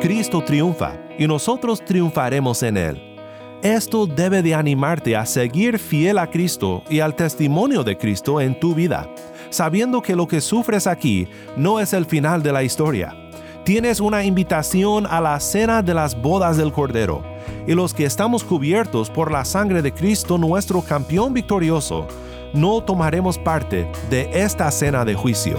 Cristo triunfa y nosotros triunfaremos en Él. Esto debe de animarte a seguir fiel a Cristo y al testimonio de Cristo en tu vida, sabiendo que lo que sufres aquí no es el final de la historia. Tienes una invitación a la cena de las bodas del Cordero, y los que estamos cubiertos por la sangre de Cristo, nuestro campeón victorioso, no tomaremos parte de esta cena de juicio.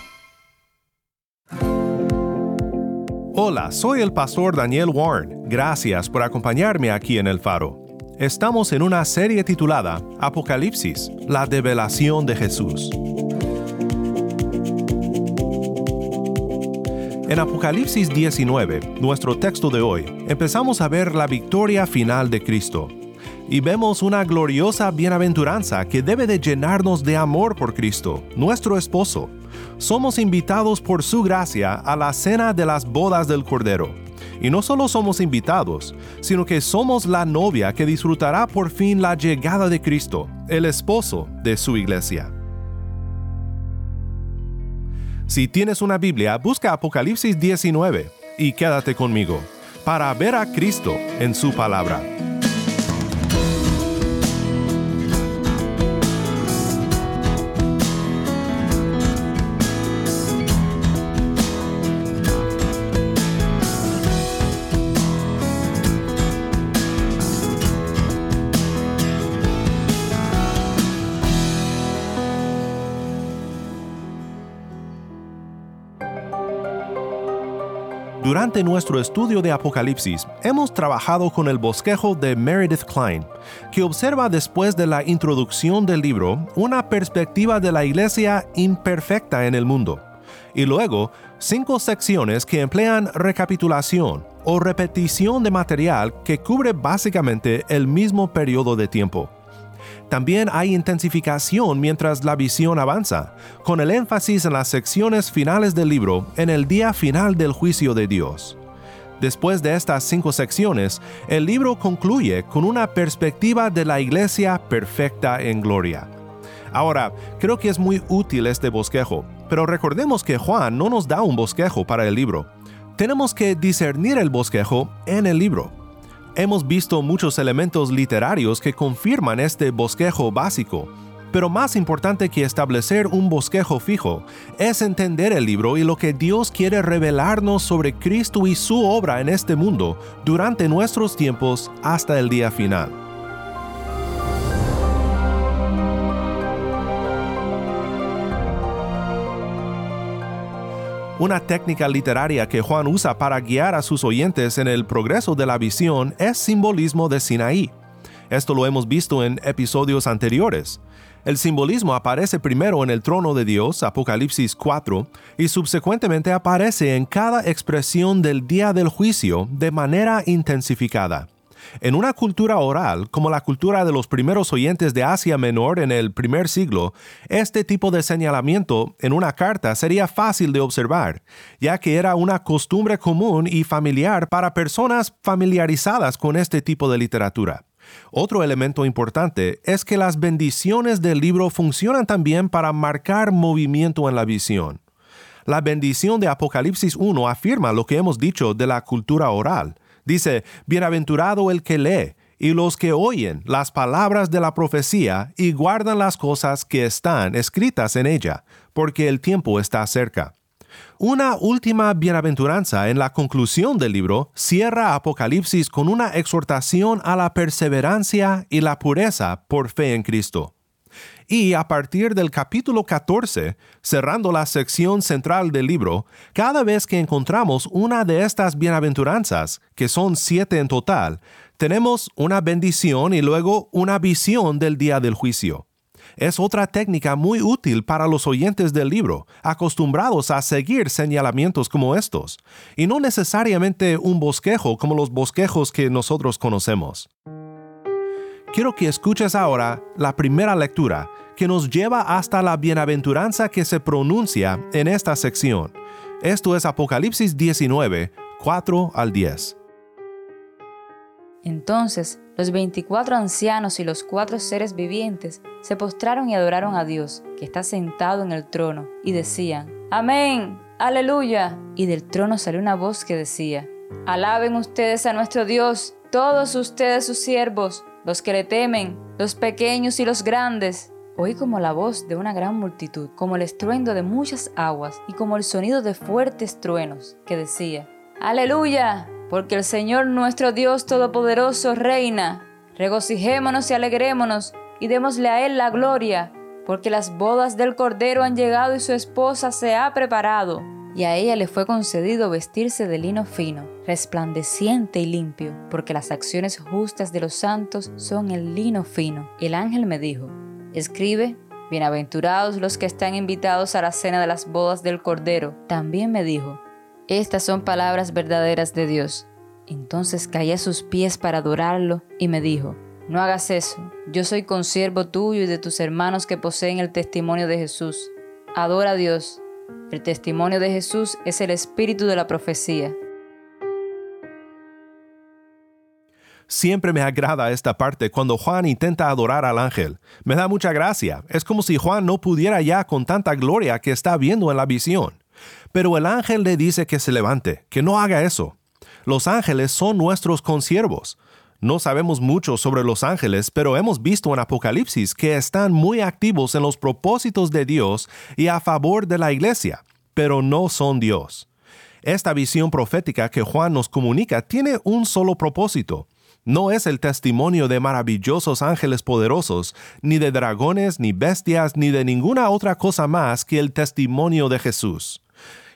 Hola, soy el pastor Daniel Warren. Gracias por acompañarme aquí en El Faro. Estamos en una serie titulada Apocalipsis, la develación de Jesús. En Apocalipsis 19, nuestro texto de hoy, empezamos a ver la victoria final de Cristo. Y vemos una gloriosa bienaventuranza que debe de llenarnos de amor por Cristo, nuestro esposo. Somos invitados por su gracia a la cena de las bodas del Cordero. Y no solo somos invitados, sino que somos la novia que disfrutará por fin la llegada de Cristo, el esposo de su iglesia. Si tienes una Biblia, busca Apocalipsis 19 y quédate conmigo para ver a Cristo en su palabra. Durante nuestro estudio de Apocalipsis, hemos trabajado con el bosquejo de Meredith Klein, que observa después de la introducción del libro una perspectiva de la iglesia imperfecta en el mundo, y luego cinco secciones que emplean recapitulación o repetición de material que cubre básicamente el mismo periodo de tiempo. También hay intensificación mientras la visión avanza, con el énfasis en las secciones finales del libro en el día final del juicio de Dios. Después de estas cinco secciones, el libro concluye con una perspectiva de la iglesia perfecta en gloria. Ahora, creo que es muy útil este bosquejo, pero recordemos que Juan no nos da un bosquejo para el libro. Tenemos que discernir el bosquejo en el libro. Hemos visto muchos elementos literarios que confirman este bosquejo básico, pero más importante que establecer un bosquejo fijo es entender el libro y lo que Dios quiere revelarnos sobre Cristo y su obra en este mundo durante nuestros tiempos hasta el día final. Una técnica literaria que Juan usa para guiar a sus oyentes en el progreso de la visión es simbolismo de Sinaí. Esto lo hemos visto en episodios anteriores. El simbolismo aparece primero en el trono de Dios, Apocalipsis 4, y subsecuentemente aparece en cada expresión del día del juicio de manera intensificada. En una cultura oral, como la cultura de los primeros oyentes de Asia Menor en el primer siglo, este tipo de señalamiento en una carta sería fácil de observar, ya que era una costumbre común y familiar para personas familiarizadas con este tipo de literatura. Otro elemento importante es que las bendiciones del libro funcionan también para marcar movimiento en la visión. La bendición de Apocalipsis 1 afirma lo que hemos dicho de la cultura oral. Dice, Bienaventurado el que lee y los que oyen las palabras de la profecía y guardan las cosas que están escritas en ella, porque el tiempo está cerca. Una última bienaventuranza en la conclusión del libro cierra Apocalipsis con una exhortación a la perseverancia y la pureza por fe en Cristo. Y a partir del capítulo 14, cerrando la sección central del libro, cada vez que encontramos una de estas bienaventuranzas, que son siete en total, Tenemos una bendición y luego una visión del día del juicio. Es otra técnica muy útil para los oyentes del libro, acostumbrados a seguir señalamientos como estos, y no necesariamente un bosquejo como los bosquejos que nosotros conocemos. Quiero que escuches ahora la primera lectura que nos lleva hasta la bienaventuranza que se pronuncia en esta sección. Esto es Apocalipsis 19, 4 al 10. Entonces los veinticuatro ancianos y los cuatro seres vivientes se postraron y adoraron a Dios, que está sentado en el trono, y decían, Amén, aleluya. Y del trono salió una voz que decía, Alaben ustedes a nuestro Dios, todos ustedes sus siervos, los que le temen, los pequeños y los grandes. Oí como la voz de una gran multitud, como el estruendo de muchas aguas y como el sonido de fuertes truenos, que decía, Aleluya, porque el Señor nuestro Dios Todopoderoso reina. Regocijémonos y alegrémonos y démosle a Él la gloria, porque las bodas del Cordero han llegado y su esposa se ha preparado. Y a ella le fue concedido vestirse de lino fino, resplandeciente y limpio, porque las acciones justas de los santos son el lino fino. El ángel me dijo, escribe, bienaventurados los que están invitados a la cena de las bodas del Cordero. También me dijo, estas son palabras verdaderas de Dios. Entonces caí a sus pies para adorarlo y me dijo, no hagas eso, yo soy consiervo tuyo y de tus hermanos que poseen el testimonio de Jesús. Adora a Dios. El testimonio de Jesús es el espíritu de la profecía. Siempre me agrada esta parte cuando Juan intenta adorar al ángel. Me da mucha gracia. Es como si Juan no pudiera ya con tanta gloria que está viendo en la visión. Pero el ángel le dice que se levante, que no haga eso. Los ángeles son nuestros consiervos. No sabemos mucho sobre los ángeles, pero hemos visto en Apocalipsis que están muy activos en los propósitos de Dios y a favor de la iglesia, pero no son Dios. Esta visión profética que Juan nos comunica tiene un solo propósito. No es el testimonio de maravillosos ángeles poderosos, ni de dragones, ni bestias, ni de ninguna otra cosa más que el testimonio de Jesús.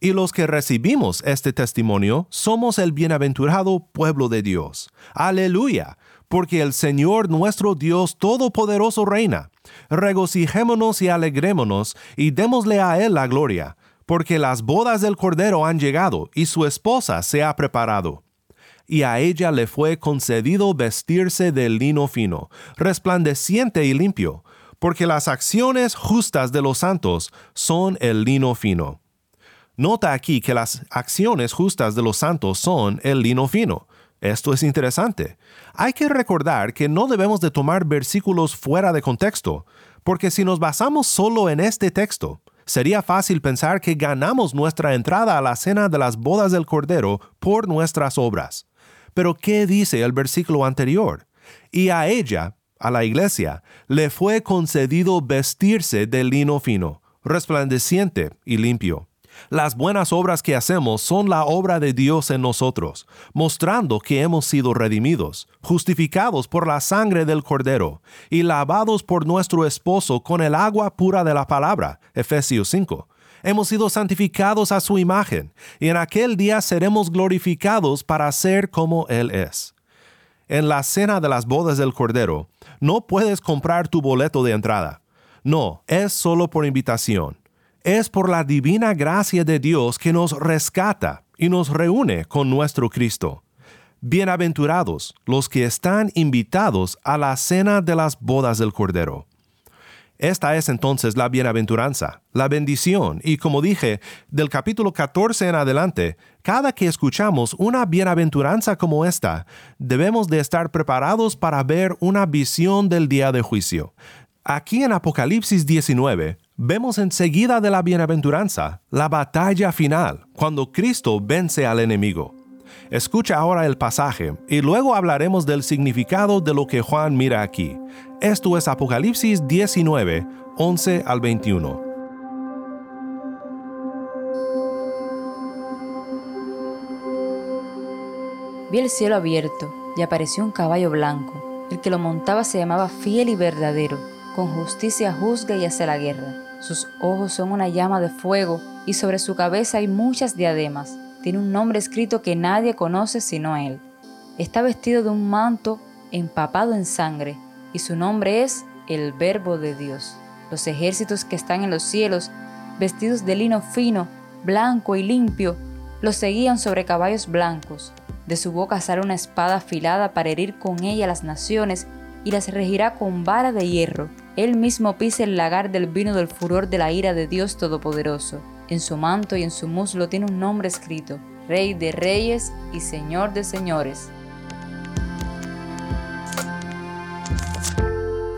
Y los que recibimos este testimonio somos el bienaventurado pueblo de Dios. Aleluya, porque el Señor nuestro Dios Todopoderoso reina. Regocijémonos y alegrémonos y démosle a Él la gloria, porque las bodas del Cordero han llegado y su esposa se ha preparado. Y a ella le fue concedido vestirse de lino fino, resplandeciente y limpio, porque las acciones justas de los santos son el lino fino. Nota aquí que las acciones justas de los santos son el lino fino. Esto es interesante. Hay que recordar que no debemos de tomar versículos fuera de contexto, porque si nos basamos solo en este texto, sería fácil pensar que ganamos nuestra entrada a la cena de las bodas del Cordero por nuestras obras. Pero ¿qué dice el versículo anterior? Y a ella, a la iglesia, le fue concedido vestirse de lino fino, resplandeciente y limpio. Las buenas obras que hacemos son la obra de Dios en nosotros, mostrando que hemos sido redimidos, justificados por la sangre del Cordero y lavados por nuestro esposo con el agua pura de la palabra. Efesios 5. Hemos sido santificados a su imagen, y en aquel día seremos glorificados para ser como Él es. En la cena de las bodas del Cordero, no puedes comprar tu boleto de entrada. No, es solo por invitación es por la divina gracia de Dios que nos rescata y nos reúne con nuestro Cristo. Bienaventurados los que están invitados a la cena de las bodas del Cordero. Esta es entonces la bienaventuranza, la bendición, y como dije, del capítulo 14 en adelante, cada que escuchamos una bienaventuranza como esta, debemos de estar preparados para ver una visión del día de juicio. Aquí en Apocalipsis 19 vemos enseguida de la bienaventuranza la batalla final, cuando Cristo vence al enemigo. Escucha ahora el pasaje y luego hablaremos del significado de lo que Juan mira aquí. Esto es Apocalipsis 19, 11 al 21. Vi el cielo abierto y apareció un caballo blanco. El que lo montaba se llamaba fiel y verdadero con justicia juzga y hace la guerra. Sus ojos son una llama de fuego y sobre su cabeza hay muchas diademas. Tiene un nombre escrito que nadie conoce sino él. Está vestido de un manto empapado en sangre, y su nombre es el Verbo de Dios. Los ejércitos que están en los cielos, vestidos de lino fino, blanco y limpio, los seguían sobre caballos blancos. De su boca sale una espada afilada para herir con ella las naciones y las regirá con vara de hierro. Él mismo pisa el lagar del vino del furor de la ira de Dios Todopoderoso. En su manto y en su muslo tiene un nombre escrito, Rey de Reyes y Señor de Señores.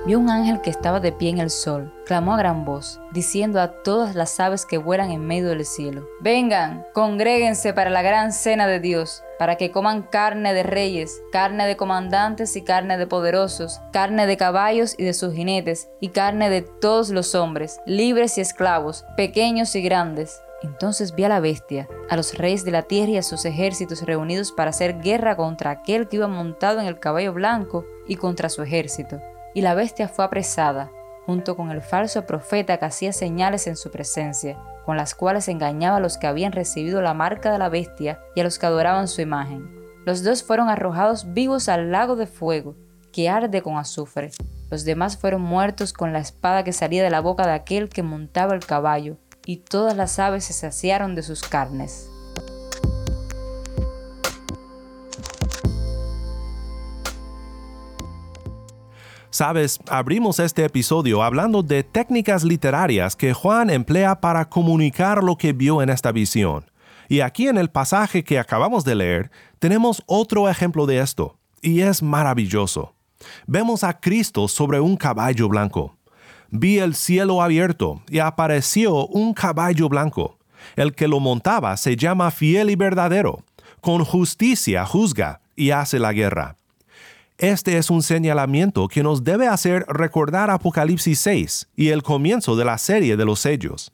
Vio un ángel que estaba de pie en el sol. Clamó a gran voz, diciendo a todas las aves que vuelan en medio del cielo, Vengan, congréguense para la gran cena de Dios, para que coman carne de reyes, carne de comandantes y carne de poderosos, carne de caballos y de sus jinetes, y carne de todos los hombres, libres y esclavos, pequeños y grandes. Entonces vi a la bestia, a los reyes de la tierra y a sus ejércitos reunidos para hacer guerra contra aquel que iba montado en el caballo blanco y contra su ejército y la bestia fue apresada, junto con el falso profeta que hacía señales en su presencia, con las cuales engañaba a los que habían recibido la marca de la bestia y a los que adoraban su imagen. Los dos fueron arrojados vivos al lago de fuego, que arde con azufre. Los demás fueron muertos con la espada que salía de la boca de aquel que montaba el caballo, y todas las aves se saciaron de sus carnes. Sabes, abrimos este episodio hablando de técnicas literarias que Juan emplea para comunicar lo que vio en esta visión. Y aquí en el pasaje que acabamos de leer tenemos otro ejemplo de esto, y es maravilloso. Vemos a Cristo sobre un caballo blanco. Vi el cielo abierto y apareció un caballo blanco. El que lo montaba se llama fiel y verdadero. Con justicia juzga y hace la guerra. Este es un señalamiento que nos debe hacer recordar Apocalipsis 6 y el comienzo de la serie de los sellos.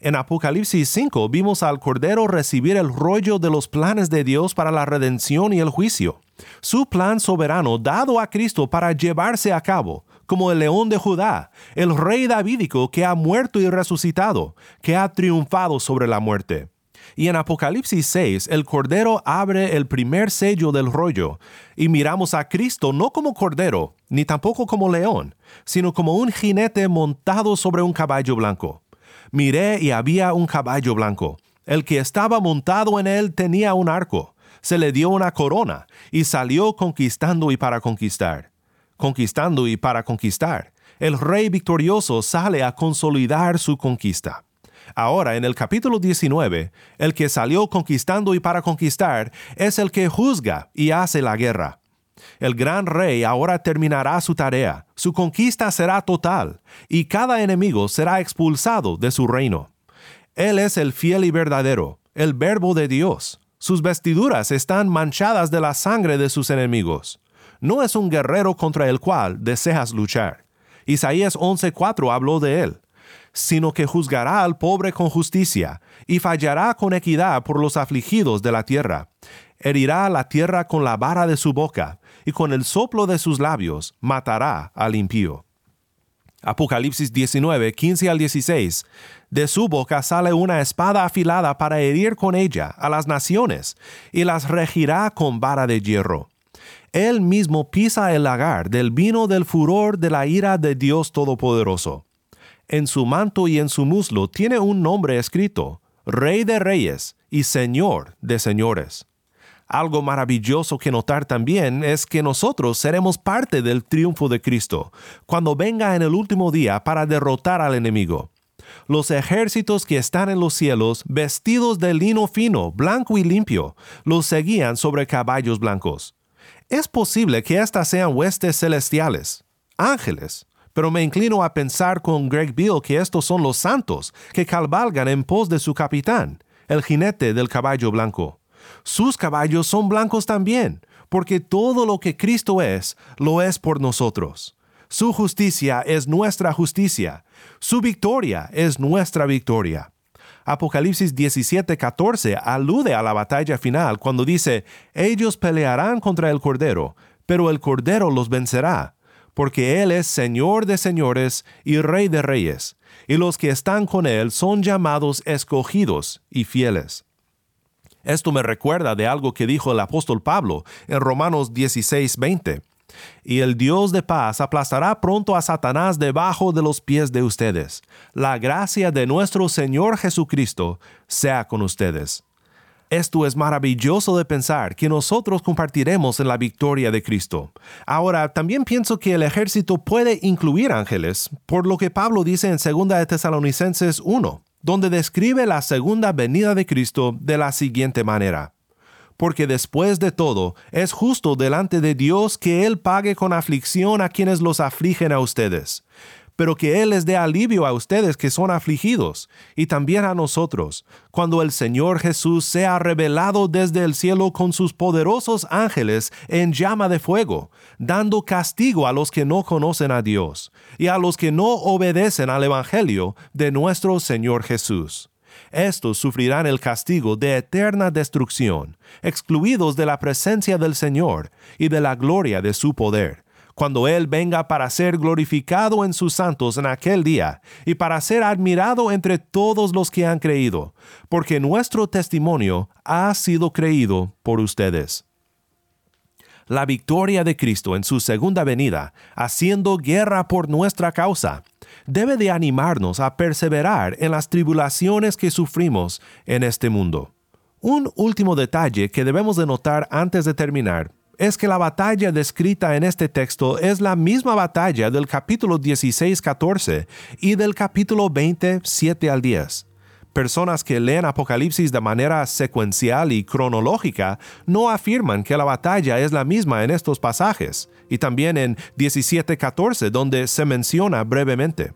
En Apocalipsis 5 vimos al Cordero recibir el rollo de los planes de Dios para la redención y el juicio. Su plan soberano dado a Cristo para llevarse a cabo, como el león de Judá, el rey davídico que ha muerto y resucitado, que ha triunfado sobre la muerte. Y en Apocalipsis 6, el Cordero abre el primer sello del rollo, y miramos a Cristo no como Cordero, ni tampoco como león, sino como un jinete montado sobre un caballo blanco. Miré y había un caballo blanco. El que estaba montado en él tenía un arco, se le dio una corona, y salió conquistando y para conquistar. Conquistando y para conquistar. El rey victorioso sale a consolidar su conquista. Ahora, en el capítulo 19, el que salió conquistando y para conquistar es el que juzga y hace la guerra. El gran rey ahora terminará su tarea, su conquista será total, y cada enemigo será expulsado de su reino. Él es el fiel y verdadero, el verbo de Dios. Sus vestiduras están manchadas de la sangre de sus enemigos. No es un guerrero contra el cual deseas luchar. Isaías 11:4 habló de él sino que juzgará al pobre con justicia, y fallará con equidad por los afligidos de la tierra. Herirá la tierra con la vara de su boca, y con el soplo de sus labios matará al impío. Apocalipsis 19, 15 al 16. De su boca sale una espada afilada para herir con ella a las naciones, y las regirá con vara de hierro. Él mismo pisa el lagar del vino del furor de la ira de Dios Todopoderoso en su manto y en su muslo tiene un nombre escrito, Rey de Reyes y Señor de Señores. Algo maravilloso que notar también es que nosotros seremos parte del triunfo de Cristo, cuando venga en el último día para derrotar al enemigo. Los ejércitos que están en los cielos, vestidos de lino fino, blanco y limpio, los seguían sobre caballos blancos. Es posible que estas sean huestes celestiales, ángeles, pero me inclino a pensar con Greg Beale que estos son los santos que cabalgan en pos de su capitán, el jinete del caballo blanco. Sus caballos son blancos también, porque todo lo que Cristo es, lo es por nosotros. Su justicia es nuestra justicia, su victoria es nuestra victoria. Apocalipsis 17:14 alude a la batalla final cuando dice, ellos pelearán contra el Cordero, pero el Cordero los vencerá porque Él es Señor de señores y Rey de reyes, y los que están con Él son llamados escogidos y fieles. Esto me recuerda de algo que dijo el apóstol Pablo en Romanos 16:20. Y el Dios de paz aplastará pronto a Satanás debajo de los pies de ustedes. La gracia de nuestro Señor Jesucristo sea con ustedes. Esto es maravilloso de pensar que nosotros compartiremos en la victoria de Cristo. Ahora, también pienso que el ejército puede incluir ángeles, por lo que Pablo dice en 2 de Tesalonicenses 1, donde describe la segunda venida de Cristo de la siguiente manera porque después de todo es justo delante de Dios que Él pague con aflicción a quienes los afligen a ustedes, pero que Él les dé alivio a ustedes que son afligidos, y también a nosotros, cuando el Señor Jesús sea revelado desde el cielo con sus poderosos ángeles en llama de fuego, dando castigo a los que no conocen a Dios, y a los que no obedecen al Evangelio de nuestro Señor Jesús. Estos sufrirán el castigo de eterna destrucción, excluidos de la presencia del Señor y de la gloria de su poder, cuando Él venga para ser glorificado en sus santos en aquel día y para ser admirado entre todos los que han creído, porque nuestro testimonio ha sido creído por ustedes la victoria de Cristo en su segunda venida, haciendo guerra por nuestra causa, debe de animarnos a perseverar en las tribulaciones que sufrimos en este mundo. Un último detalle que debemos de notar antes de terminar es que la batalla descrita en este texto es la misma batalla del capítulo 16-14 y del capítulo 27 al 10. Personas que leen Apocalipsis de manera secuencial y cronológica no afirman que la batalla es la misma en estos pasajes, y también en 17.14 donde se menciona brevemente.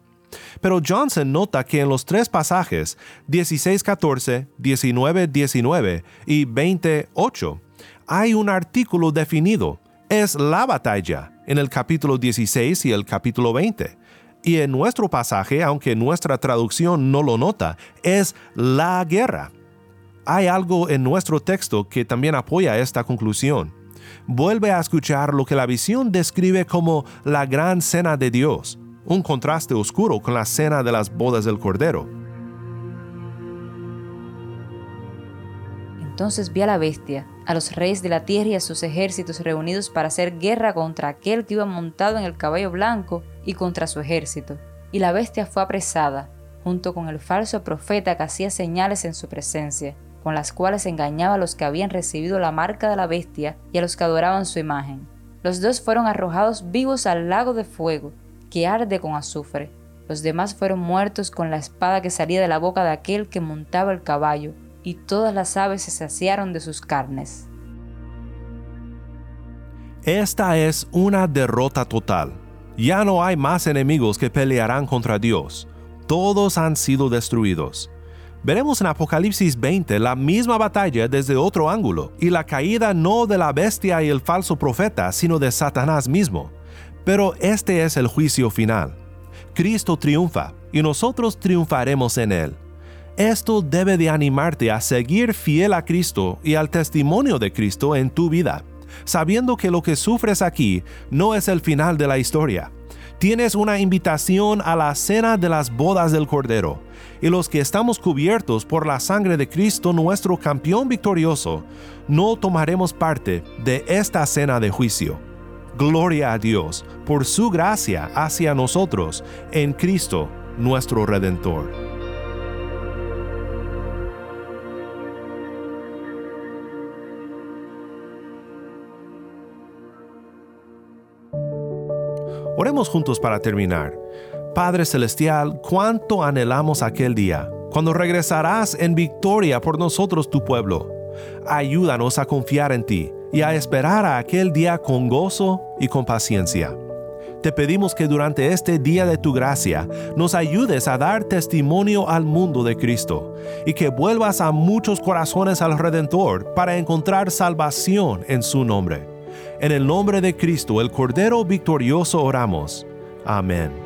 Pero Johnson nota que en los tres pasajes, 16.14, 19.19 y 20.8, hay un artículo definido. Es la batalla en el capítulo 16 y el capítulo 20 y en nuestro pasaje, aunque nuestra traducción no lo nota, es la guerra. Hay algo en nuestro texto que también apoya esta conclusión. Vuelve a escuchar lo que la visión describe como la gran cena de Dios, un contraste oscuro con la cena de las bodas del Cordero. Entonces vi a la bestia, a los reyes de la tierra y a sus ejércitos reunidos para hacer guerra contra aquel que iba montado en el caballo blanco y contra su ejército. Y la bestia fue apresada, junto con el falso profeta que hacía señales en su presencia, con las cuales engañaba a los que habían recibido la marca de la bestia y a los que adoraban su imagen. Los dos fueron arrojados vivos al lago de fuego, que arde con azufre. Los demás fueron muertos con la espada que salía de la boca de aquel que montaba el caballo, y todas las aves se saciaron de sus carnes. Esta es una derrota total. Ya no hay más enemigos que pelearán contra Dios. Todos han sido destruidos. Veremos en Apocalipsis 20 la misma batalla desde otro ángulo, y la caída no de la bestia y el falso profeta, sino de Satanás mismo. Pero este es el juicio final. Cristo triunfa, y nosotros triunfaremos en él. Esto debe de animarte a seguir fiel a Cristo y al testimonio de Cristo en tu vida, sabiendo que lo que sufres aquí no es el final de la historia. Tienes una invitación a la cena de las bodas del Cordero, y los que estamos cubiertos por la sangre de Cristo nuestro campeón victorioso, no tomaremos parte de esta cena de juicio. Gloria a Dios por su gracia hacia nosotros en Cristo nuestro Redentor. Juntos para terminar. Padre Celestial, cuánto anhelamos aquel día, cuando regresarás en victoria por nosotros tu pueblo. Ayúdanos a confiar en ti y a esperar a aquel día con gozo y con paciencia. Te pedimos que durante este día de tu gracia nos ayudes a dar testimonio al mundo de Cristo y que vuelvas a muchos corazones al Redentor para encontrar salvación en su nombre. En el nombre de Cristo, el Cordero victorioso, oramos. Amén.